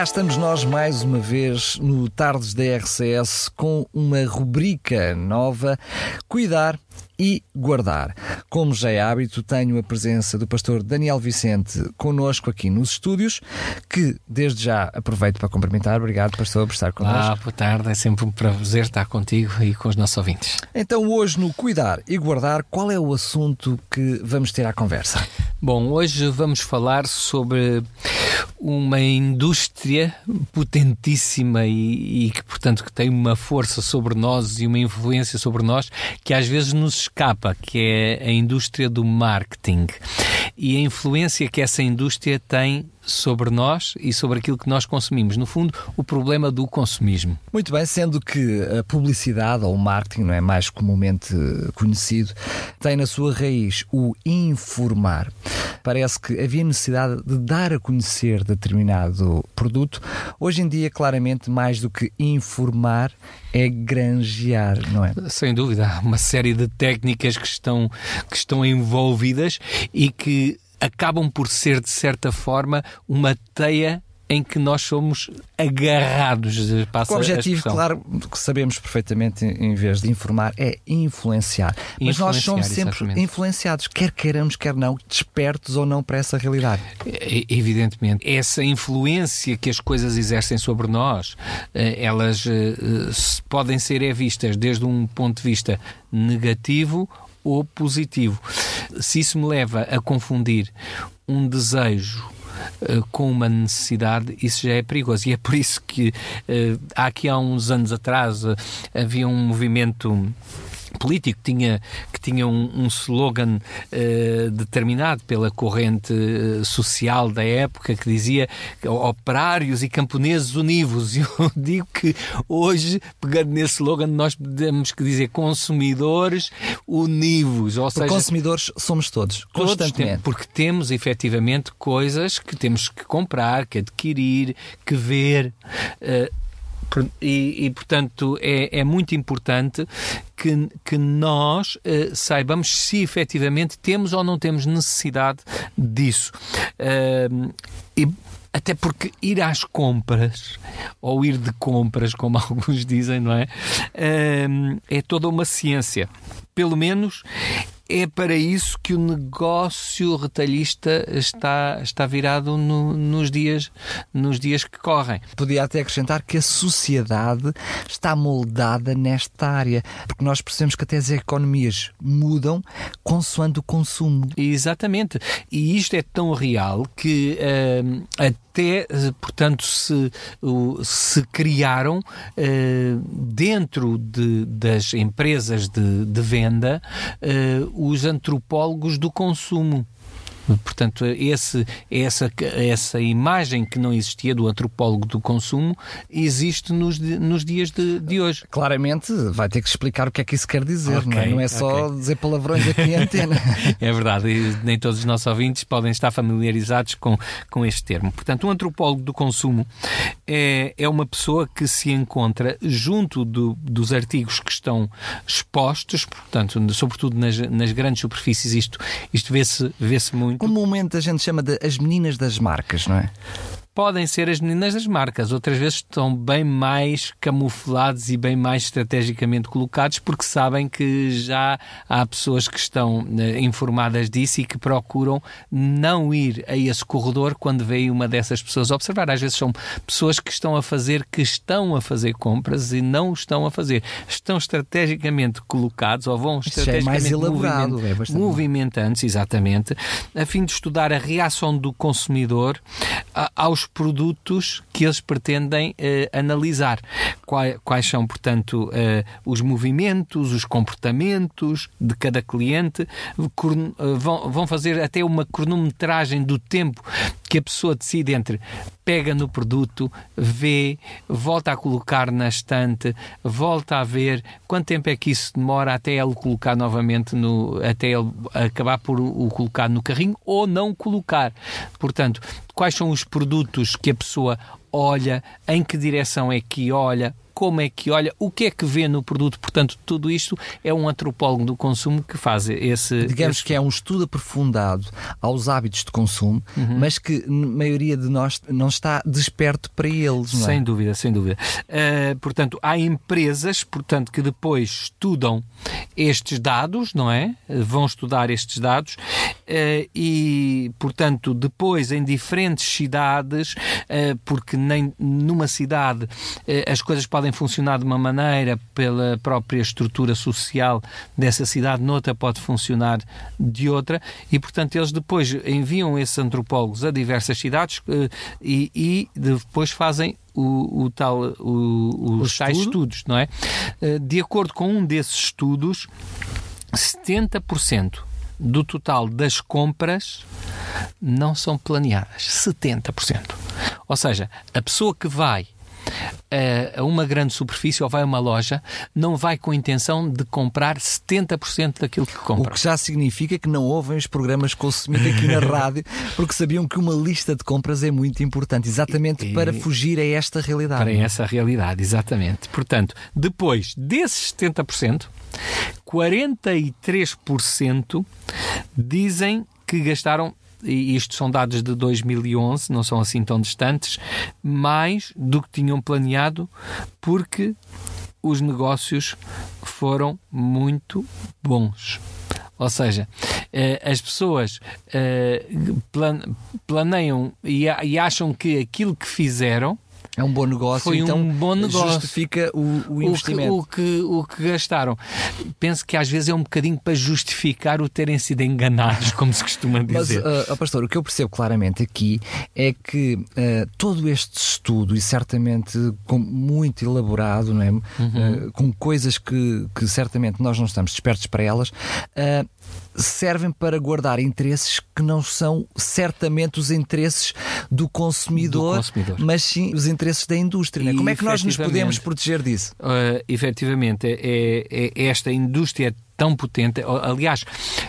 Cá estamos nós mais uma vez no Tardes da RCS com uma rubrica nova: Cuidar e guardar. Como já é hábito, tenho a presença do pastor Daniel Vicente conosco aqui nos estúdios, que desde já aproveito para cumprimentar. Obrigado, pastor, por estar connosco. Olá, boa tarde. É sempre um prazer estar contigo e com os nossos ouvintes. Então, hoje no Cuidar e Guardar, qual é o assunto que vamos ter à conversa? Bom, hoje vamos falar sobre uma indústria potentíssima e, e, que, portanto, que tem uma força sobre nós e uma influência sobre nós que às vezes nos escapa, que é a indústria do marketing. E a influência que essa indústria tem sobre nós e sobre aquilo que nós consumimos. No fundo, o problema do consumismo. Muito bem, sendo que a publicidade ou o marketing, não é mais comumente conhecido, tem na sua raiz o informar. Parece que havia necessidade de dar a conhecer determinado produto. Hoje em dia, claramente, mais do que informar, é granjear, não é? Sem dúvida, há uma série de técnicas que estão, que estão envolvidas e que acabam por ser, de certa forma, uma teia em que nós somos agarrados. o objetivo, claro, que sabemos perfeitamente, em vez de informar, é influenciar. Mas nós somos sempre exatamente. influenciados, quer queiramos, quer não, despertos ou não para essa realidade. Evidentemente. Essa influência que as coisas exercem sobre nós, eh, elas eh, podem ser é vistas desde um ponto de vista negativo ou positivo. Se isso me leva a confundir um desejo uh, com uma necessidade, isso já é perigoso. E é por isso que uh, aqui há uns anos atrás uh, havia um movimento político tinha, que tinha um, um slogan uh, determinado pela corrente uh, social da época que dizia operários e camponeses univos. E eu digo que hoje, pegando nesse slogan, nós temos que dizer consumidores univos. Ou seja, consumidores somos todos, todos constantemente. Tem, porque temos efetivamente coisas que temos que comprar, que adquirir, que ver. Uh, e, e, portanto, é, é, muito importante que, que nós uh, saibamos se efetivamente temos ou não temos necessidade disso. Uh, e até porque ir às compras, ou ir de compras, como alguns dizem, não é? Uh, é toda uma ciência. Pelo menos é para isso que o negócio retalhista está, está virado no, nos, dias, nos dias que correm. Podia até acrescentar que a sociedade está moldada nesta área, porque nós percebemos que até as economias mudam consoante o consumo. Exatamente. E isto é tão real que uh, até, portanto, se, se criaram uh, dentro de, das empresas de, de venda uh, os antropólogos do consumo. Portanto, esse, essa, essa imagem que não existia do antropólogo do consumo existe nos, nos dias de, de hoje. Claramente vai ter que explicar o que é que isso quer dizer, okay, não é? Não é só okay. dizer palavrões aqui em antena. é verdade, e nem todos os nossos ouvintes podem estar familiarizados com, com este termo. Portanto, um antropólogo do consumo é, é uma pessoa que se encontra junto do, dos artigos que estão expostos, portanto, sobretudo nas, nas grandes superfícies, isto, isto vê-se vê, -se, muito comumente a gente chama de as meninas das marcas, não é? Podem ser as meninas das marcas, outras vezes estão bem mais camuflados e bem mais estrategicamente colocados porque sabem que já há pessoas que estão eh, informadas disso e que procuram não ir a esse corredor quando veem uma dessas pessoas observar. Às vezes são pessoas que estão a fazer, que estão a fazer compras e não estão a fazer. Estão estrategicamente colocados ou vão estrategicamente é mais elaborado, moviment, é movimentantes, exatamente, a fim de estudar a reação do consumidor aos produtos que eles pretendem uh, analisar. Quais, quais, são, portanto, uh, os movimentos, os comportamentos de cada cliente, vão, vão fazer até uma cronometragem do tempo que a pessoa decide entre pega no produto, vê, volta a colocar na estante, volta a ver quanto tempo é que isso demora até ele colocar novamente no até ele acabar por o colocar no carrinho ou não colocar. Portanto, quais são os produtos que a pessoa olha, em que direção é que olha, como é que olha, o que é que vê no produto. Portanto, tudo isto é um antropólogo do consumo que faz esse. Digamos esse... que é um estudo aprofundado aos hábitos de consumo, uhum. mas que a maioria de nós não está desperto para eles. Não é? Sem dúvida, sem dúvida. Uh, portanto, há empresas portanto, que depois estudam estes dados, não é? Vão estudar estes dados uh, e, portanto, depois em diferentes cidades, uh, porque nem numa cidade as coisas podem podem funcionar de uma maneira pela própria estrutura social dessa cidade, noutra pode funcionar de outra, e portanto eles depois enviam esses antropólogos a diversas cidades eh, e, e depois fazem o, o, tal, o, os o tais estudos, não é? Eh, de acordo com um desses estudos, 70% do total das compras não são planeadas. 70%. Ou seja, a pessoa que vai a uma grande superfície ou vai a uma loja, não vai com a intenção de comprar 70% daquilo que compra. O que já significa que não ouvem os programas Consumir aqui na rádio, porque sabiam que uma lista de compras é muito importante, exatamente e, para fugir a esta realidade. Para essa realidade, exatamente. Portanto, depois desses 70%, 43% dizem que gastaram e isto são dados de 2011, não são assim tão distantes, mais do que tinham planeado, porque os negócios foram muito bons. Ou seja, eh, as pessoas eh, planeiam e acham que aquilo que fizeram é um bom negócio, Foi então um bom negócio. justifica o, o investimento. O que, o, que, o que gastaram. Penso que às vezes é um bocadinho para justificar o terem sido enganados, como se costuma dizer. Mas, uh, pastor, o que eu percebo claramente aqui é que uh, todo este estudo, e certamente com, muito elaborado, não é? Uhum. Uh, com coisas que, que certamente nós não estamos despertos para elas, servem para guardar interesses que não são certamente os interesses do consumidor, do consumidor. mas sim os interesses da indústria. É? Como é que nós nos podemos proteger disso? Uh, efetivamente, é, é, é esta indústria é tão potente. Aliás,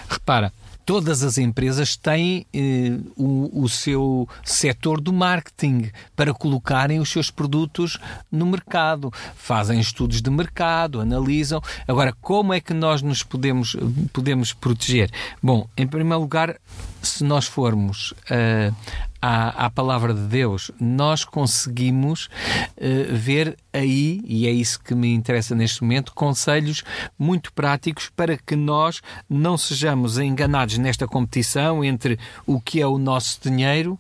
repara, todas as empresas têm eh, o, o, seu setor do marketing para colocarem os seus produtos no mercado. Fazem estudos de mercado, analisam. Agora, como é que nós nos podemos, podemos proteger? Bom, em primeiro lugar, se nós formos uh, à, à palavra de Deus, nós conseguimos uh, ver aí, e é isso que me interessa neste momento, conselhos muito práticos para que nós não sejamos enganados nesta competição entre o que é o nosso dinheiro,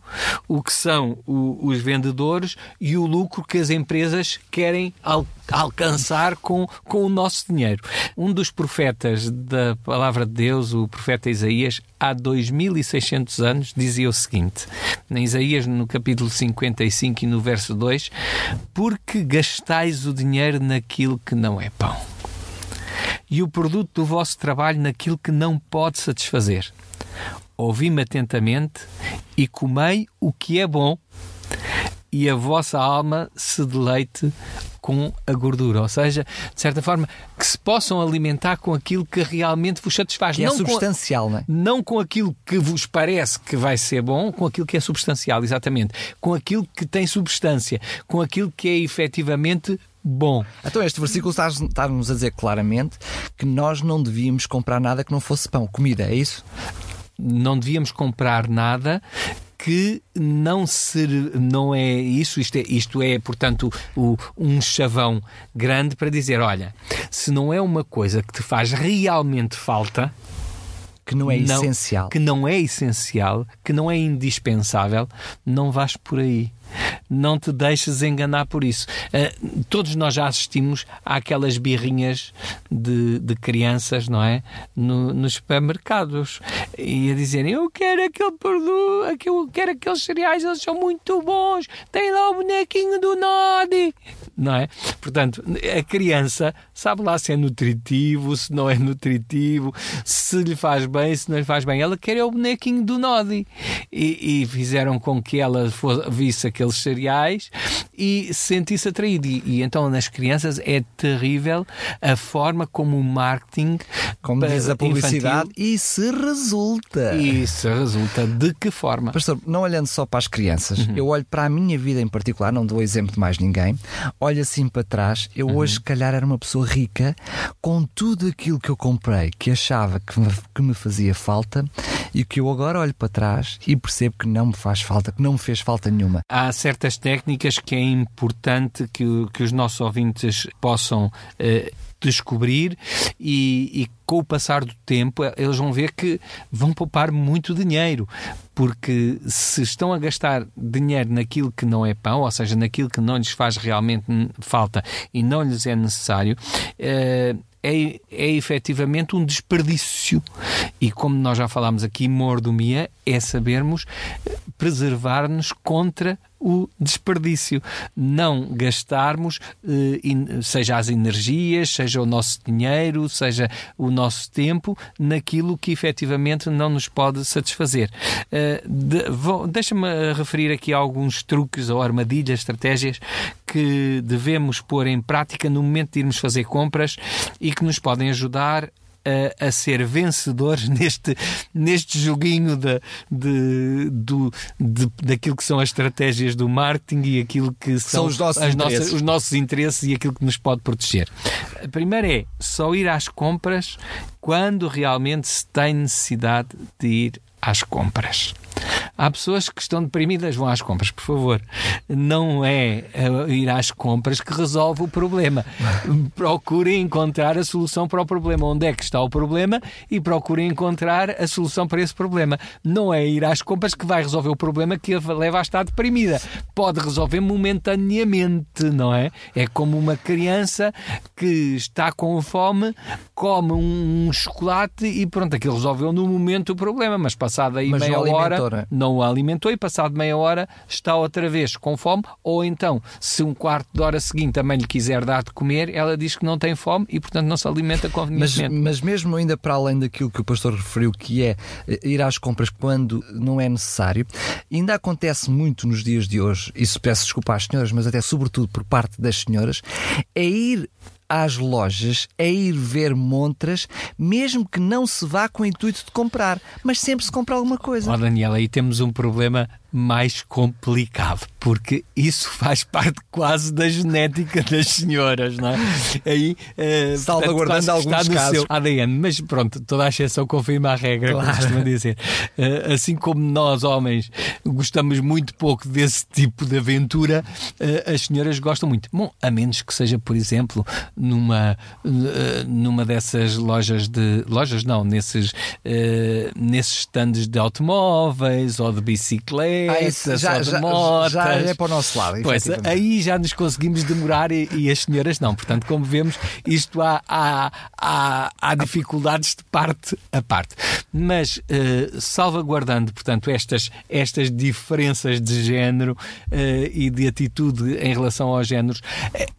o que são o, os vendedores e o lucro que as empresas querem al alcançar com, com o nosso dinheiro. Um dos profetas da palavra de Deus, o profeta Isaías, há 2600 anos, dizia o seguinte: em Isaías, no capítulo 55 e no verso 2, porque gastais o dinheiro naquilo que não é pão, e o produto do vosso trabalho naquilo que não pode satisfazer. Ouvi-me atentamente e comei o que é bom, e a vossa alma se deleite com a gordura, ou seja, de certa forma, que se possam alimentar com aquilo que realmente vos satisfaz. Que é não é substancial, com, não é? Não com aquilo que vos parece que vai ser bom, com aquilo que é substancial, exatamente. Com aquilo que tem substância, com aquilo que é efetivamente bom. Então este versículo está-nos a dizer claramente que nós não devíamos comprar nada que não fosse pão, comida, é isso? Não devíamos comprar nada que não ser, não é isso, isto é, isto é portanto, o, um chavão grande para dizer: olha, se não é uma coisa que te faz realmente falta. Que não é não, essencial. Que não é essencial, que não é indispensável, não vais por aí. Não te deixes enganar por isso. Uh, todos nós já assistimos àquelas birrinhas de, de crianças, não é? No, nos supermercados. E a dizerem: Eu quero aquele produto, eu quero aqueles cereais, eles são muito bons. Tem lá o bonequinho do Nodi não é? Portanto, a criança sabe lá se é nutritivo, se não é nutritivo, se lhe faz bem, se não lhe faz bem. Ela quer é o bonequinho do Nodi. E, e fizeram com que ela fosse, visse aqueles cereais e sentisse atraída. E, e, então, nas crianças, é terrível a forma como o marketing. Como diz a publicidade, infantil, e se resulta. E se resulta. De que forma? Pastor, não olhando só para as crianças, uhum. eu olho para a minha vida em particular, não dou exemplo de mais ninguém olho assim para trás, eu uhum. hoje, se calhar, era uma pessoa rica com tudo aquilo que eu comprei, que achava que me, que me fazia falta e que eu agora olho para trás e percebo que não me faz falta, que não me fez falta nenhuma. Há certas técnicas que é importante que, que os nossos ouvintes possam. Eh, descobrir e, e, com o passar do tempo eles vão ver que vão poupar muito dinheiro porque se estão a gastar dinheiro naquilo que não é pão, ou seja, naquilo que não lhes faz realmente falta e não lhes é necessário, é, é, é efetivamente um desperdício. E como nós já falámos aqui, mordomia é sabermos preservar-nos contra o desperdício. Não gastarmos, eh, seja as energias, seja o nosso dinheiro, seja o nosso tempo, naquilo que efetivamente não nos pode satisfazer. Eh, deixa-me referir aqui alguns truques ou armadilhas, estratégias que devemos pôr em prática no momento de irmos fazer compras e que nos podem ajudar a, a, ser vencedores neste, neste joguinho de, de, do, de, daquilo que são as estratégias do marketing e aquilo que são, são os, nossos nossas, os nossos interesses e aquilo que nos pode proteger. A primeira é só ir às compras quando realmente se tem necessidade de ir às compras. Há pessoas que estão deprimidas, vão às compras, por favor. Não é eh, ir às compras que resolve o problema. Procurem encontrar a solução para o problema. Onde é que está o problema e procurem encontrar a solução para esse problema. Não é ir às compras que vai resolver o problema que a leva a estar deprimida. Pode resolver momentaneamente, não é? É como uma criança que está com fome, come um chocolate e pronto, aquilo resolveu no momento o problema, mas passada aí mas meia hora não não o alimentou e passado meia hora está outra vez com fome, ou então, se um quarto de hora seguinte também lhe quiser dar de comer, ela diz que não tem fome e, portanto, não se alimenta convenientemente. Mas, mas mesmo ainda para além daquilo que o pastor referiu, que é eh, ir às compras quando não é necessário, ainda acontece muito nos dias de hoje, isso peço desculpa às senhoras, mas até sobretudo por parte das senhoras, é ir às lojas é ir ver montras, mesmo que não se vá com o intuito de comprar, mas sempre se compra alguma coisa. Oh, Daniela, aí temos um problema mais complicado, porque isso faz parte quase da genética das senhoras, não é? Aí, uh, Salvaguardando portanto, alguns está casos. Seu ADN, mas pronto, toda a exceção confirma a regra, claro. como costuma dizer. Uh, assim como nós, homens, gostamos muito pouco desse tipo de aventura, uh, as senhoras gostam muito. Bom, a menos que seja, por exemplo, numa, numa dessas lojas de... Lojas não, nesses, nesses stands de automóveis ou de bicicletas ah, isso, já, já, motas. Já é para o nosso lado. Pois, aí já nos conseguimos demorar e, e, as senhoras não. Portanto, como vemos, isto há, há, há, há dificuldades de parte a parte. Mas uh, salvaguardando, portanto, estas, estas diferenças de género uh, e de atitude em relação aos géneros,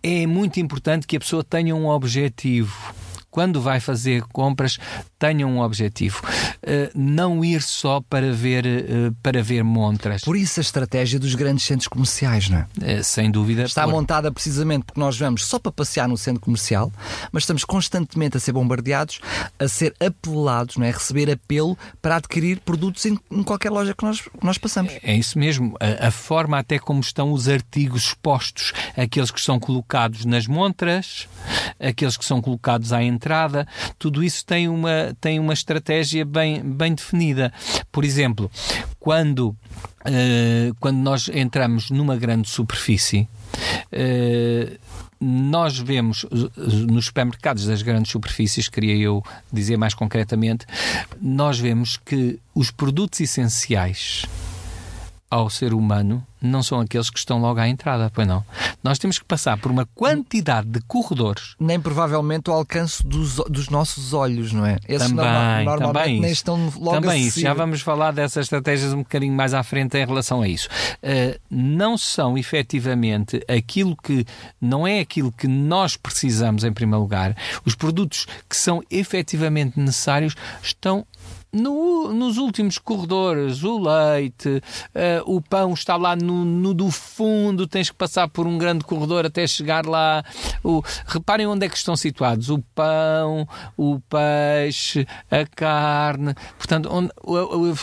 é muito importante que a pessoa tenha um objetivo quando vai fazer compras, tenha um objetivo. Uh, não ir só para ver, uh, para ver montras. Por isso a estratégia dos grandes centros comerciais, não é? Uh, sem dúvida. Está por... montada precisamente porque nós vamos só para passear no centro comercial, mas estamos constantemente a ser bombardeados, a ser apelados, não é? A receber apelo para adquirir produtos em, em qualquer loja que nós, que nós passamos. É, é isso mesmo. A, a, forma até como estão os artigos expostos, aqueles que são colocados nas montras, aqueles que são colocados à entrada entrada, tudo isso tem uma, tem uma estratégia bem, bem definida. Por exemplo, quando, uh, quando nós entramos numa grande superfície, uh, nós vemos nos supermercados das grandes superfícies, queria eu dizer mais concretamente, nós vemos que os produtos essenciais ao ser humano não são aqueles que estão logo à entrada, pois não. Nós temos que passar por uma quantidade de corredores. Nem provavelmente o alcance dos, dos nossos olhos, não é? Esses também, normalmente também nem estão logo Também isso. Já vamos falar dessas estratégias um bocadinho mais à frente em relação a isso. Uh, não são efetivamente aquilo que não é aquilo que nós precisamos em primeiro lugar. Os produtos que são efetivamente necessários estão no, nos últimos corredores, o leite, uh, o pão está lá no, no, do fundo, tens que passar por um grande corredor até chegar lá. O, reparem onde é que estão situados: o pão, o peixe, a carne, portanto, onde,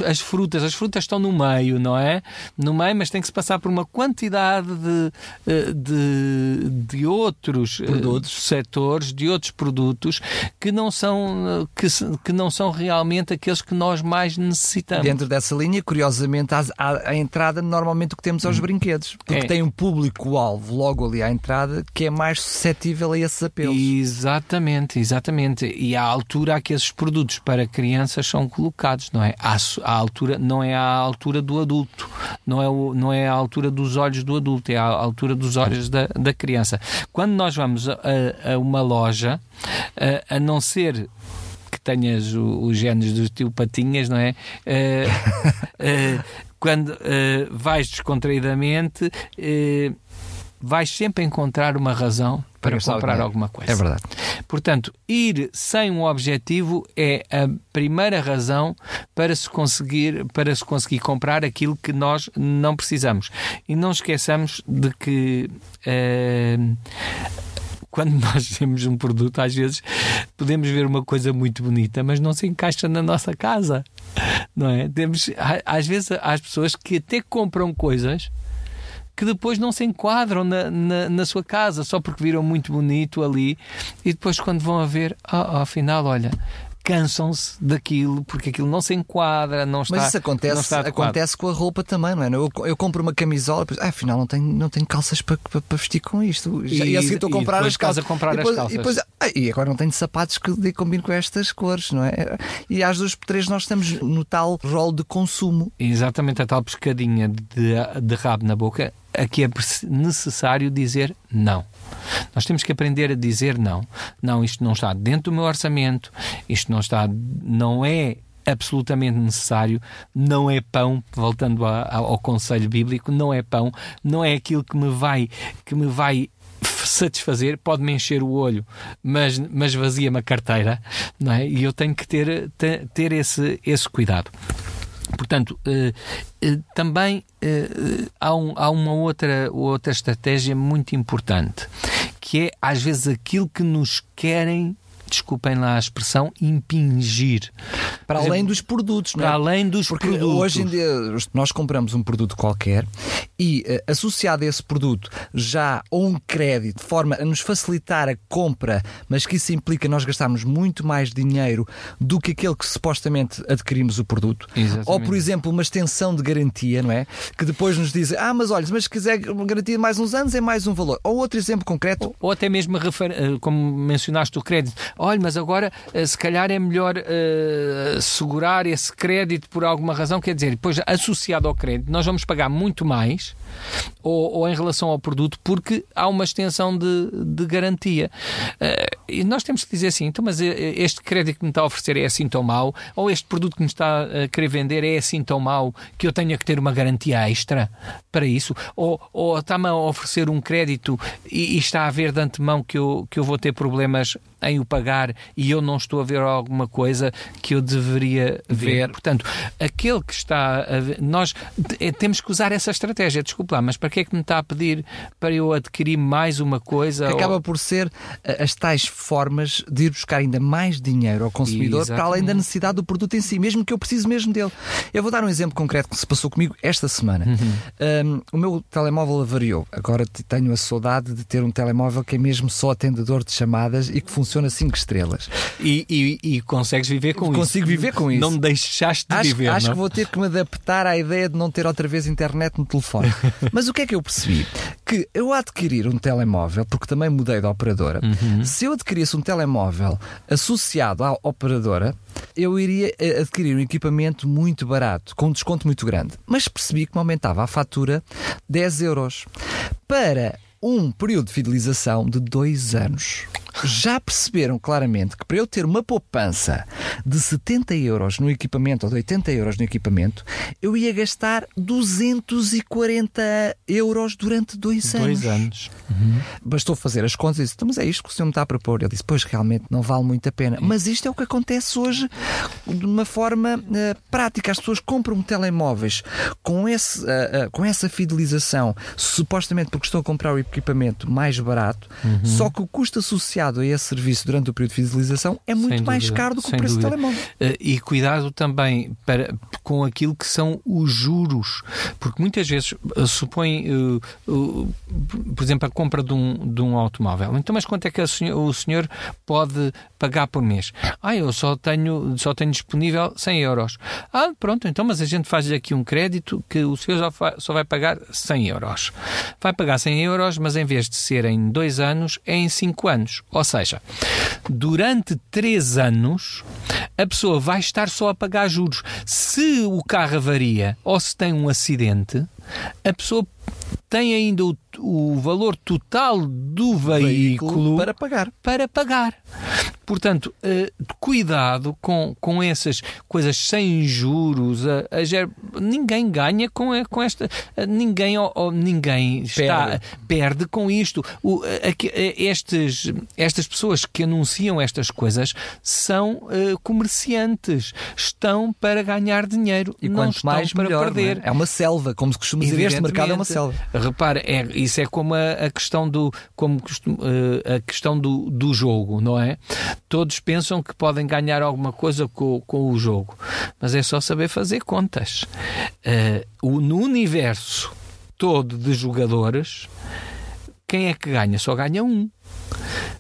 as frutas. As frutas estão no meio, não é? No meio, mas tem que se passar por uma quantidade de, eh, de, de outros eh, produtos. setores, de outros produtos que não são, que, que não são realmente aqueles que nós mais necessitamos. Dentro dessa linha, curiosamente, a entrada normalmente o que temos aos hum. brinquedos, porque é. tem um público-alvo logo ali à entrada que é mais suscetível a esses apelos. Exatamente, exatamente. E à altura a que esses produtos para crianças são colocados, não é? À, à altura, não é à altura do adulto, não é, o, não é à altura dos olhos do adulto, é à altura dos olhos da, da criança. Quando nós vamos a, a uma loja, a, a não ser que tenhas os genes do tio Patinhas, não é? Uh, uh, quando uh, vais descontraídamente, vais sempre encontrar uma razão para comprar alguma coisa. É verdade. Portanto, ir sem um objetivo é a primeira razão para se conseguir para se conseguir comprar aquilo que nós não precisamos. E não esqueçamos de que uh, quando nós temos um produto, às vezes podemos ver uma coisa muito bonita, mas não se encaixa na nossa casa. Não é? Temos, às vezes, há as pessoas que até compram coisas que depois não se enquadram na, na, na, sua casa só porque viram muito bonito ali e depois quando vão a ver, oh, afinal, olha, cansam-se daquilo porque aquilo não se enquadra, não está. Mas isso acontece, acontece com a roupa também, não é? Eu, eu compro uma camisola, depois, ah, afinal não tenho, não tenho calças para, para, para vestir com isto. E, e assim estou a comprar as calças. Comprar e depois, as calças. E, depois, ah, e agora não tenho sapatos que combino com estas cores, não é? E às duas por três nós estamos no tal rol de consumo. Exatamente a tal pescadinha de, de rabo na boca aqui é necessário dizer não. Nós temos que aprender a dizer não. Não, isto não está dentro do meu orçamento, isto não está, não é absolutamente necessário, não é pão, voltando a, a, ao conselho bíblico, não é pão, não é aquilo que me vai que me vai satisfazer, pode-me encher o olho, mas, mas vazia-me a carteira, não é? E eu tenho que ter, ter, ter esse, esse cuidado. Portanto, eh, eh, também eh, há, um, uma outra, outra estratégia muito importante, que é às vezes aquilo que nos querem desculpem lá a expressão, impingir. Para além dos produtos, não é? Para além dos Porque produtos. hoje em dia nós compramos um produto qualquer e uh, associado a esse produto já ou um crédito de forma a nos facilitar a compra, mas que isso implica nós gastarmos muito mais dinheiro do que aquele que supostamente adquirimos o produto. Exatamente. Ou, por exemplo, uma extensão de garantia, não é? Que depois nos dizem, ah, mas olha, mas se quiser uma garantia de mais uns anos é mais um valor. Ou outro exemplo concreto. Ou, ou até mesmo, eh, como mencionaste o crédito, olha, mas agora eh, se calhar é melhor uh, segurar esse crédito por alguma razão, quer dizer, depois associado ao crédito, nós vamos pagar muito mais ou, ou em relação ao produto porque há uma extensão de, de garantia. Uh, e nós temos que dizer assim, então, mas este crédito que me está a oferecer é assim tão mau, ou este produto que me está a querer vender é assim tão mau que eu tenha que ter uma garantia extra para isso, ou, ou está-me a oferecer um crédito e, e está a ver de antemão que eu, que eu vou ter problemas em o pagar e eu não estou a ver alguma coisa que eu deveria ver. Portanto, aquele que está a ver, nós é, temos que usar essa estratégia. Desculpa lá, mas para que é que me está a pedir para eu adquirir mais uma coisa? Que acaba ou... por ser eh, as tais formas de ir buscar ainda mais dinheiro ao consumidor Exatamente. para além da necessidade do produto em si, mesmo que eu precise mesmo dele. Eu vou dar um exemplo concreto que se passou comigo esta semana. Uhum. Um, o meu telemóvel avariou. Agora tenho a saudade de ter um telemóvel que é mesmo só atendedor de chamadas e que funciona funciona 5 estrelas. E, e, e, consegues viver com Consigo isso? Consigo viver com isso. Não me deixaste de acho, viver. Acho não? que vou ter que me adaptar à ideia de não ter outra vez internet no telefone. Mas o que é que eu percebi? que eu adquirir um telemóvel, porque também mudei de operadora, Uhum. se eu adquirisse um telemóvel associado à operadora, eu iria eh, adquirir um equipamento muito barato, com um desconto muito grande. Mas percebi que me aumentava a fatura 10 euros para um período de fidelização de dois anos. Já perceberam claramente que para eu ter uma poupança de 70 euros no equipamento ou de 80 euros no equipamento, eu ia gastar 240 euros durante dois, Dois anos. Bastou fazer as contas e disse: "Então, Mas é isto que o senhor me está a propor. Ele disse: Pois realmente não vale muito a pena. Mas isto é o que acontece hoje de uma forma eh, prática. As pessoas compram telemóveis com, esse, eh, eh, com essa fidelização, supostamente porque estão a comprar o equipamento mais barato, Uhum. só que o custo associado a esse serviço durante o período de fidelização é muito mais caro do que o preço dúvida. do telemóvel. Eh, E cuidado também para, com aquilo que são os juros, porque muitas vezes eh, supõe, eh, por exemplo, a compra de um, de um automóvel. Então, mas quanto é que senhor- o senhor pode pagar por mês? Ah, eu só tenho, só tenho disponível 100 euros. Ah, pronto, então, mas a gente faz aqui um crédito que o senhor só vai pagar 100 euros. Vai pagar 100 euros, mas em vez de ser em dois anos, é em 5 anos. Ou seja, durante 3 anos, a pessoa vai estar só a pagar juros. Se o carro avaria ou se tem um acidente, a pessoa tem ainda o, o valor total do veículo, para pagar. para pagar. Portanto, eh, cuidado com, com essas coisas sem juros. A, a ger- ninguém ganha com, a- com esta. Ninguém, ou ninguém está, Perde. perde com isto. O, a- estes, estas pessoas que anunciam estas coisas são eh, comerciantes. Estão para ganhar dinheiro. E não quanto estão mais, para melhor. não perder. É? é uma selva, como se costuma dizer. Este mercado é uma selva. Repara, é, isso é como a, a questão do como costum- eh, a questão do, do jogo, não é? Todos pensam que podem ganhar alguma coisa com, com o jogo, mas é só saber fazer contas. O, no universo todo de jogadores, quem é que ganha? Só ganha um.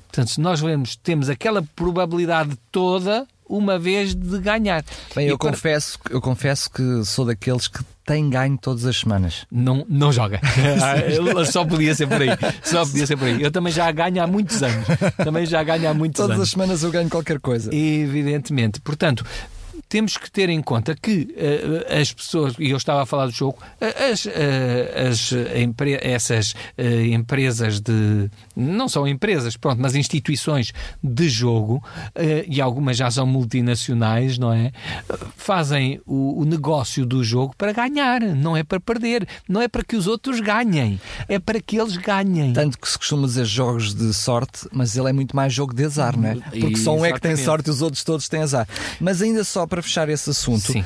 Portanto, se nós vemos, temos aquela probabilidade toda uma vez de ganhar. Bem, eu, para- confesso, eu confesso que sou daqueles que têm ganho todas as semanas. não, não joga. Ele só podia ser por aí. Só podia ser por aí. Eu também já ganho há muitos anos. Também já ganho há muitos Todas anos. as semanas eu ganho qualquer coisa. Evidentemente. Portanto, temos que ter em conta que eh, as pessoas, e eu estava a falar do jogo, eh, as, eh, as empre- essas eh, empresas de. Não são empresas, pronto, mas instituições de jogo, eh, e algumas já são multinacionais, não é? Fazem o, o negócio do jogo para ganhar, não é para perder, não é para que os outros ganhem, é para que eles ganhem. Tanto que se costuma dizer jogos de sorte, mas ele é muito mais jogo de azar, não é? Porque só um é que tem Exatamente. sorte e os outros todos têm azar. Mas ainda só para fechar esse assunto, Sim.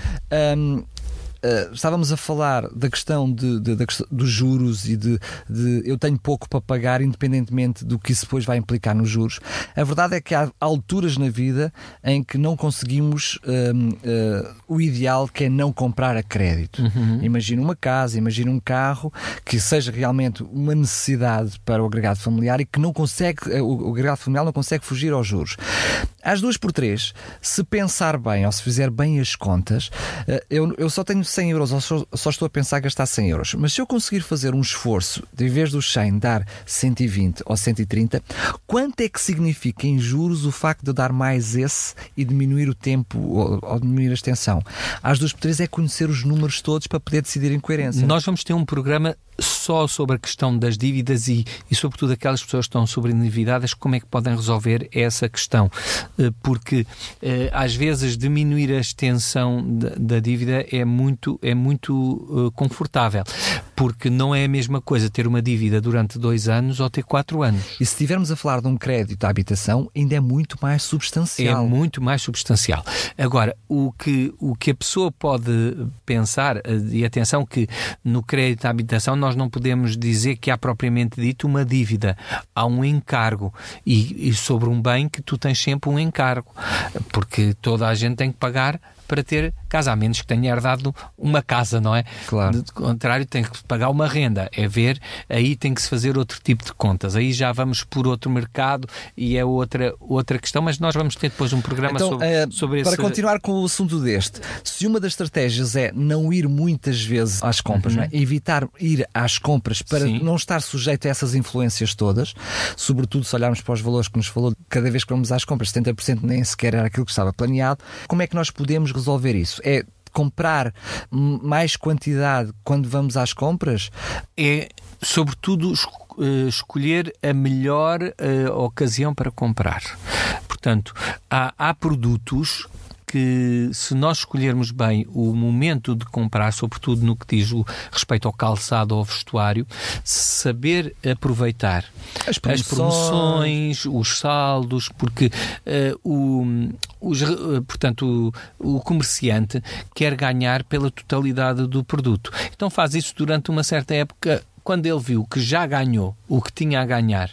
Eh, estávamos a falar da questão de, de- questão dos juros e de, de eu tenho pouco para pagar, independentemente do que isso depois vai implicar nos juros. A verdade é que há alturas na vida em que não conseguimos hum, eh, o ideal que é não comprar a crédito. Imagina uma casa, imagina um carro que seja realmente uma necessidade para o agregado familiar e que não consegue, eh, o, o agregado familiar não consegue fugir aos juros. Às duas por três, se pensar bem ou se fizer bem as contas, eh, eu, eu só tenho 100 euros, ou só, só estou a pensar gastar 100 euros. Mas se eu conseguir fazer um esforço, de vez dos 100 dar 120 ou 130, quanto é que significa em juros o facto de eu dar mais esse e diminuir o tempo ou, ou diminuir a extensão? Às duas por três é conhecer os números todos para poder decidir em coerência. Nós vamos ter um programa só sobre a questão das dívidas e, e sobretudo, aquelas pessoas que estão sobreendividadas, como é que podem resolver essa questão. Eh, Porque, eh, às vezes, diminuir a extensão da, da dívida é muito, é muito eh, confortável. Porque não é a mesma coisa ter uma dívida durante dois anos ou ter quatro anos. E se estivermos a falar de um crédito à habitação, ainda é muito mais É substancial. muito mais substancial. Agora, o que, o que a pessoa pode pensar, eh, e atenção que no crédito à habitação nós não podemos dizer que há propriamente dito uma dívida. Há um encargo. E, e sobre um bem que tu tens sempre um encargo. Porque toda a gente tem que pagar para ter casa, a menos que tenha herdado uma casa, não é? Claro. De contrário, tem que pagar uma renda, é ver, aí tem que se fazer outro tipo de contas. Aí já vamos por outro mercado e é outra, outra questão, mas nós vamos ter depois um programa então, sobre, uh, sobre para esse... Para continuar com o assunto deste, se uma das estratégias é não ir muitas vezes às compras, uhum. é? evitar ir às compras para Sim. não estar sujeito a essas influências todas, sobretudo se olharmos para os valores que nos falou, cada vez que vamos às compras, 70% nem sequer era aquilo que estava planeado, como é que nós podemos resolver isso? É comprar mais quantidade quando vamos às compras? É, sobretudo, eh, escolher a melhor uh, ocasião para comprar. Portanto, há, há produtos que se nós escolhermos bem o momento de comprar, sobretudo no que diz o respeito ao calçado ou ao vestuário, saber aproveitar as promoções, as promoções os saldos, porque uh, o, os, uh, portanto, o, o, comerciante quer ganhar pela totalidade do produto. Então faz isso durante uma certa época quando ele viu que já ganhou o que tinha a ganhar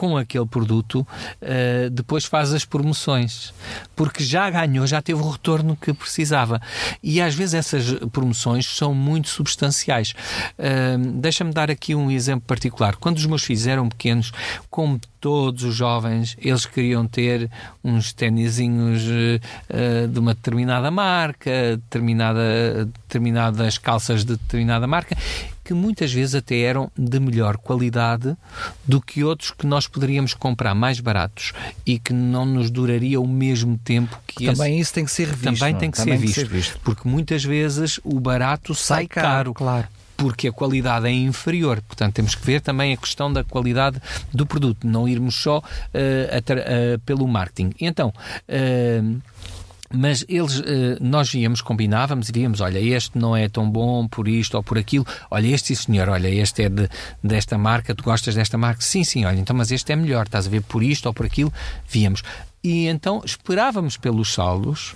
com aquele produto, uh, depois faz as promoções, porque já ganhou, já teve o retorno que precisava. E às vezes essas promoções são muito substanciais. Uh, Deixa-me dar aqui um exemplo particular. Quando os meus filhos eram pequenos, todos os jovens, eles queriam ter uns tênisinhos uh, de uma determinada marca, determinada, determinadas calças de determinada marca, que muitas vezes até eram de melhor qualidade do que outros que nós poderíamos comprar mais baratos e que não nos duraria o mesmo tempo que Também esse. isso tem que ser revisto. Também tem que, Também ser, visto, ser visto, porque muitas vezes o barato sai, sai caro. caro. Claro porque a qualidade é inferior. Portanto, temos que ver também a questão da qualidade do produto, não irmos só uh, uh, pelo marketing. Então, uh, mas eles, nós íamos, combinávamos e víamos, olha, este não é tão bom por isto ou por aquilo, olha, este sim senhor, olha, este é de, desta marca, tu gostas desta marca? Sim, sim, olha, então, mas este é melhor, estás a ver por isto ou por aquilo? Víamos. E então esperávamos pelos saldos,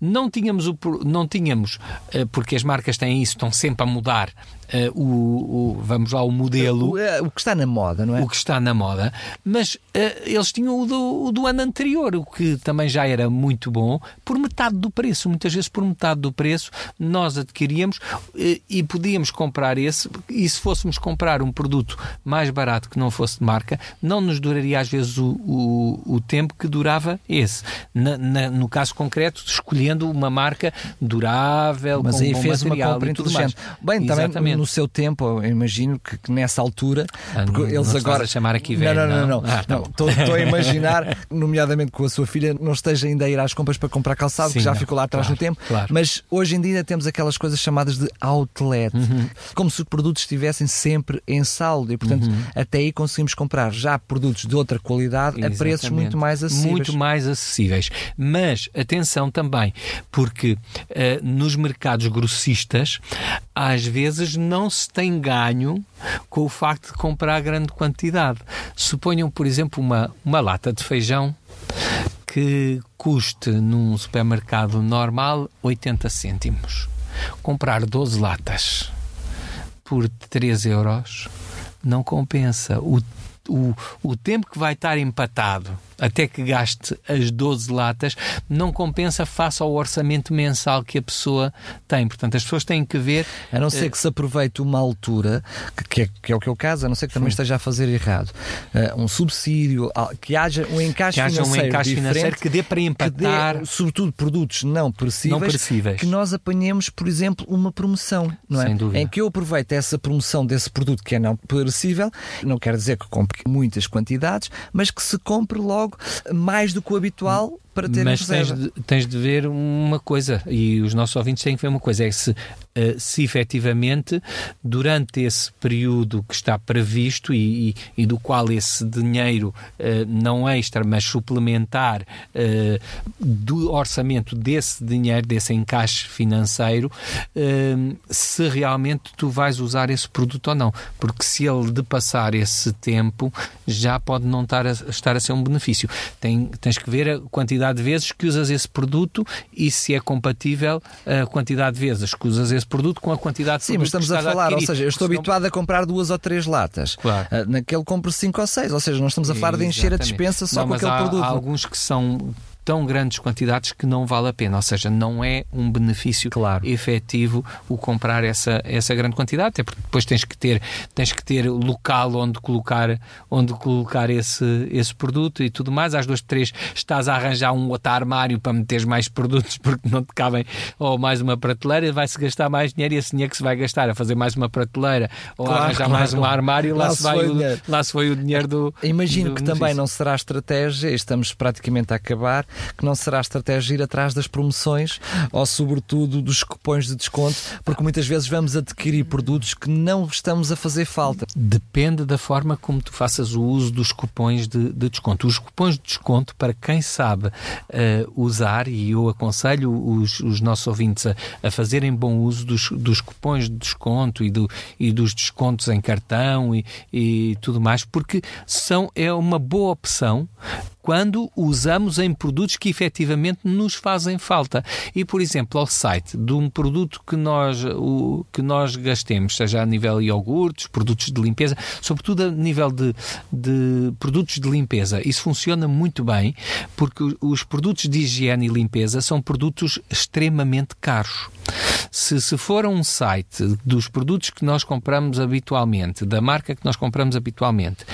não tínhamos, o, não tínhamos eh, porque as marcas têm isso, estão sempre a mudar uh, o, o, vamos lá, o modelo. O, eh, o, que está na moda, não é? O que está na moda, mas eles tinham o do, o do ano anterior, o que também já era muito bom, por metade do preço. Muitas vezes, por metade do preço, nós adquiríamos e podíamos comprar esse. E se fôssemos comprar um produto mais barato que não fosse de marca, não nos duraria às vezes o, o tempo que durava esse. Na, na, no caso concreto, escolhendo uma marca durável, mas com aí bom fez material uma compra e mais. Bem, também no seu tempo, eu imagino que, que nessa altura, ah, porque não, eles não agora. A chamar aqui velho, não, não, não. não. não. Estou ah, tá a imaginar, nomeadamente com a sua filha, não esteja ainda a ir às compras para comprar calçado, Sim, que já não, ficou lá atrás claro, no tempo. Claro. Mas hoje em dia temos aquelas coisas chamadas de outlet, uhum. como se os produtos estivessem sempre em saldo e, portanto, uhum. até aí conseguimos comprar já produtos de outra qualidade Exatamente. a preços muito mais acessíveis. Muito mais acessíveis. Mas atenção também, porque uh, nos mercados grossistas, às vezes não se tem ganho com o facto de comprar grande quantidade. Suponham, por exemplo, uma, uma lata de feijão que custe num supermercado normal 80 cêntimos. Comprar 12 latas por 3 euros não compensa. O, o, o tempo que vai estar empatado até que gaste as 12 latas, não compensa face ao orçamento mensal que a pessoa tem. Portanto, as pessoas têm que ver. A não ser uh, que se aproveite uma altura, que, é, que é o que eu caso, a não ser que também esteja a fazer errado, uh, um subsídio, que haja um encaixe que financeiro. Um encaixe financeiro que dê para empatar. Dê, sobretudo produtos não perecíveis, não perecíveis, que nós apanhemos, por exemplo, uma promoção, não é? Sem dúvida. Em que eu aproveito essa promoção desse produto que é não perecível, não quer dizer que compre muitas quantidades, mas que se compre logo mais do que o habitual para ter Mas tens de, tens de ver uma coisa, e os nossos ouvintes têm que ver uma coisa, é se eh, se efetivamente, durante esse período que está previsto e, e, e do qual esse dinheiro uh, não extra, mas suplementar uh, do orçamento desse dinheiro, desse encaixe financeiro, se realmente tu vais usar esse produto ou não. Porque se ele depassar esse tempo, já pode não estar a, estar a ser um benefício. Tem, tens que ver a quantidade de vezes que usas esse produto e se é compatível a quantidade de vezes que usas esse produto com a quantidade de Sim, mas estamos a falar, ou seja, eu estou habituado a comprar duas ou três latas. Claro. Uh, naquele compro cinco ou seis, ou seja, nós estamos a falar de encher a dispensa só não, com aquele há, produto. Há alguns que são tão grandes quantidades que não vale a pena, ou seja, não é um benefício claro. efetivo o comprar essa, essa grande quantidade, até porque depois tens que ter, tens que ter local onde colocar, onde colocar esse, esse produto e tudo mais. Às duas, três, estás a arranjar um outro armário para meter mais produtos porque não te cabem, ou mais uma prateleira, vai-se gastar mais dinheiro e esse dinheiro que se vai gastar a fazer mais uma prateleira ou claro, arranjar claro. mais um armário, lá, lá, se, vai o, lá se foi o dinheiro do. Imagino do que também não será estratégia, estamos praticamente a acabar, que não será estratégia ir atrás das promoções ou, sobretudo, dos cupões de desconto, porque muitas vezes vamos adquirir produtos que não estamos a fazer falta. Depende da forma como tu faças o uso dos cupões de, de desconto. Os cupões de desconto, para quem sabe uh, usar, e eu aconselho os, os nossos ouvintes a, a, fazerem bom uso dos, dos de desconto e, do, e dos descontos em cartão e, e tudo mais, porque são, é uma boa opção quando usamos em produtos que efetivamente nos fazem falta. E, por exemplo, ao site de um produto que nós, o, que nós gastemos, seja a nível de iogurtes, produtos de limpeza, sobretudo a nível de, de produtos de limpeza, isso funciona muito bem porque os produtos de higiene e limpeza são produtos extremamente caros. Se, se for um site dos produtos que nós compramos habitualmente, da marca que nós compramos habitualmente,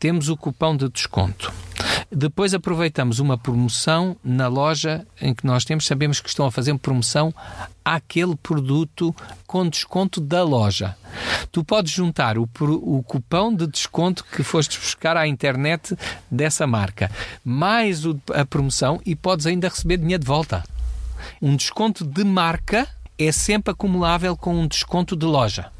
temos o cupão de desconto depois aproveitamos uma promoção na loja em que nós temos, sabemos que estão a fazer promoção àquele produto com desconto da loja. Tu podes juntar o, o cupão de desconto que foste buscar à internet dessa marca, mais o, a promoção e podes ainda receber dinheiro de volta. Um desconto de marca é sempre acumulável com um desconto de loja.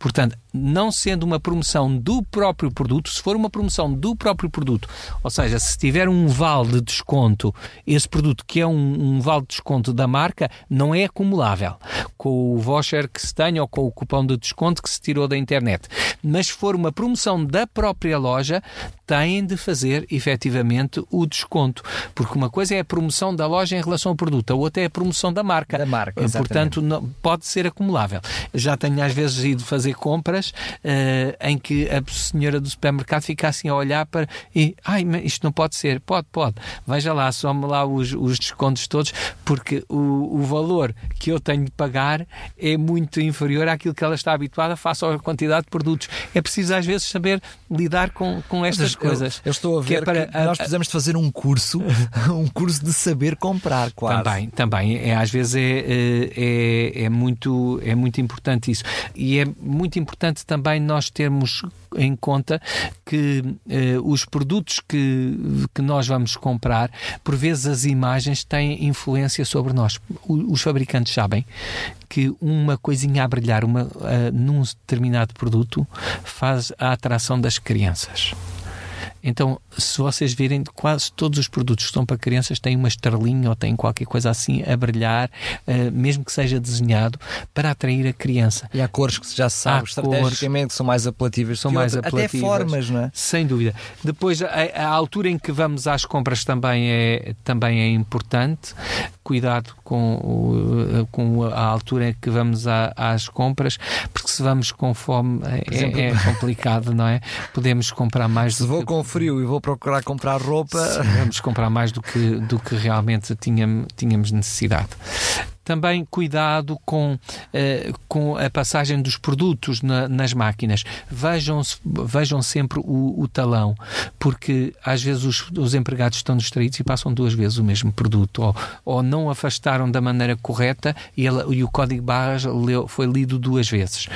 Portanto, não sendo uma promoção do próprio produto, se for uma promoção do próprio produto, ou seja, se tiver um vale de desconto, esse produto que é um, um vale de desconto da marca, não é acumulável com o voucher que se tem ou com o cupom de desconto que se tirou da internet. Mas se for uma promoção da própria loja, têm de fazer efetivamente o desconto. Porque uma coisa é a promoção da loja em relação ao produto, a outra é a promoção da marca. Da marca, exatamente. Portanto, não, pode ser acumulável. Já tenho às vezes ido fazer compras uh, em que a senhora do supermercado fica assim a olhar para e ai, isto não pode ser. Pode, pode. Veja lá, some lá os, os descontos todos, porque o, o valor que eu tenho de pagar é muito inferior àquilo que ela está habituada face à quantidade de produtos. É preciso às vezes saber lidar com, com estas coisas. Eu, eu, estou a ver que, é que nós precisamos de fazer um curso, um curso de saber comprar, quase. Também, também. É, às vezes é, é, é, é, muito, é muito importante isso. E é muito importante também nós termos em conta que eh, os produtos que, que nós vamos comprar, por vezes as imagens têm influência sobre nós. O, os fabricantes sabem que uma coisinha a brilhar uma, uh, num determinado produto faz a atração das crianças. Então, se vocês virem, quase todos os produtos que estão para crianças têm uma estrelinha ou têm qualquer coisa assim a brilhar, uh, mesmo que seja desenhado, para atrair a criança. E há cores que já se sabe há estrategicamente cores, são mais apelativas, são mais apelativas. Até formas, não é? Sem dúvida. Depois, a, a, altura em que vamos às compras também é, também é importante. Cuidado com, o, com a altura em que vamos a, às compras, porque se vamos com fome é, exemplo, é, complicado, não é? Podemos comprar mais se vou que... com frio e vou procurar comprar roupa. Sim, vamos comprar mais do que, do que realmente tínhamos, necessidade. Também cuidado com, uh, com a passagem dos produtos na, nas máquinas. Vejam, vejam sempre o, o, talão, porque às vezes os, os, empregados estão distraídos e passam duas vezes o mesmo produto, ou, ou não afastaram da maneira correta e, e o código barras leu, foi lido duas vezes.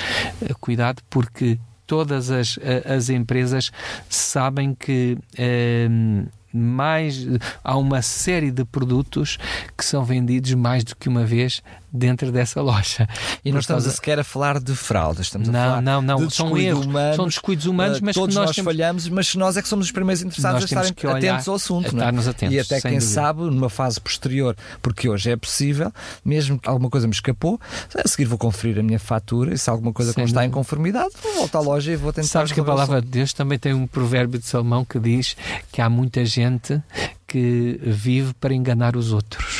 Uh, cuidado, porque todas as, as empresas sabem que. Uh, mais há uma série de produtos que são vendidos mais do que uma vez dentro dessa loja. E não estamos causa... sequer a falar de fraudes, estamos não, a falar não, não, de são erros, humanos, são descuidos humanos, mas todos nós, nós temos... falhamos, mas nós é que somos os primeiros interessados nós a estarem atentos ao assunto, a é? e até quem dúvida. sabe numa fase posterior, porque hoje é possível, mesmo que alguma coisa me escapou, a seguir vou conferir a minha fatura e se alguma coisa não está em conformidade, vou voltar à loja e vou tentar. Sabes que a palavra de Deus também tem um provérbio de Salomão que diz que há muita gente que vive para enganar os outros.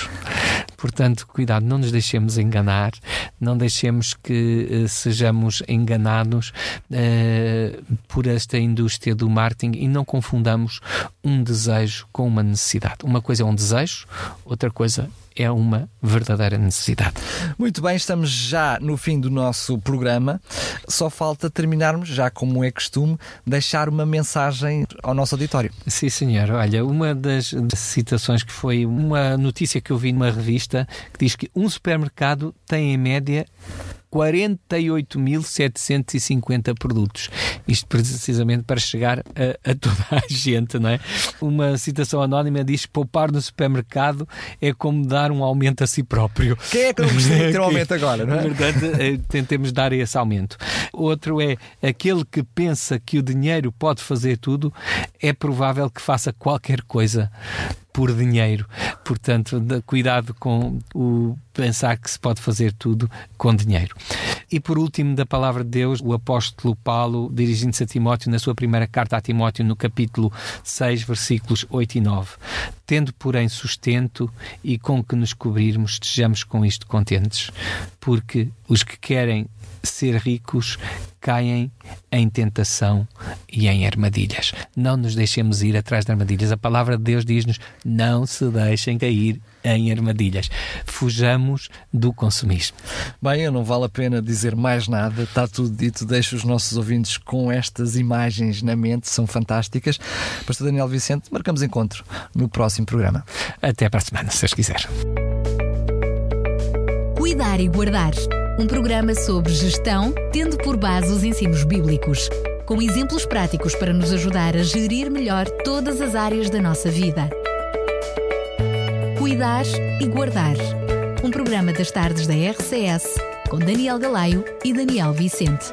Portanto, cuidado, não nos deixemos enganar, não deixemos que uh, sejamos enganados uh, por esta indústria do marketing e não confundamos um desejo com uma necessidade. Uma coisa é um desejo, outra coisa é uma verdadeira necessidade. Muito bem, estamos já no fim do nosso programa. Só falta terminarmos, já como é costume, deixar uma mensagem ao nosso auditório. Sim, senhor. Olha, uma das citações que foi uma notícia que eu vi numa revista que diz que um supermercado tem em média 48.750 produtos. Isto precisamente para chegar a, a, toda a gente, não é? Uma citação anónima diz: poupar no supermercado é como dar um aumento a si próprio. Quem é que não gostaria de ter um aumento agora, não é? Portanto, eh, tentemos dar esse aumento. Outro é aquele que pensa que o dinheiro pode fazer tudo, é provável que faça qualquer coisa por dinheiro. Portanto, cuidado com o pensar que se pode fazer tudo com dinheiro. E por último, da palavra de Deus, o apóstolo Paulo, dirigindo-se a Timóteo, na sua primeira carta a Timóteo, no capítulo 6, versículos 8 e 9. Tendo, porém, sustento e com que nos cobrirmos, estejamos com isto contentes, porque os que querem ser ricos caem em tentação e em armadilhas. Não nos deixemos ir atrás de armadilhas. A palavra de Deus diz-nos: não se deixem cair em armadilhas. Fujamos do consumismo. Bem, eu não vale a pena dizer mais nada, está tudo dito. Deixo os nossos ouvintes com estas imagens na mente, são fantásticas. Pastor Daniel Vicente, marcamos encontro no próximo programa. Até para a semana, se Deus quiser. Cuidar e guardar um programa sobre gestão, tendo por base os ensinos bíblicos, com exemplos práticos para nos ajudar a gerir melhor todas as áreas da nossa vida. Cuidar e Guardar. Um programa das tardes da RCS, com Daniel Galaio e Daniel Vicente.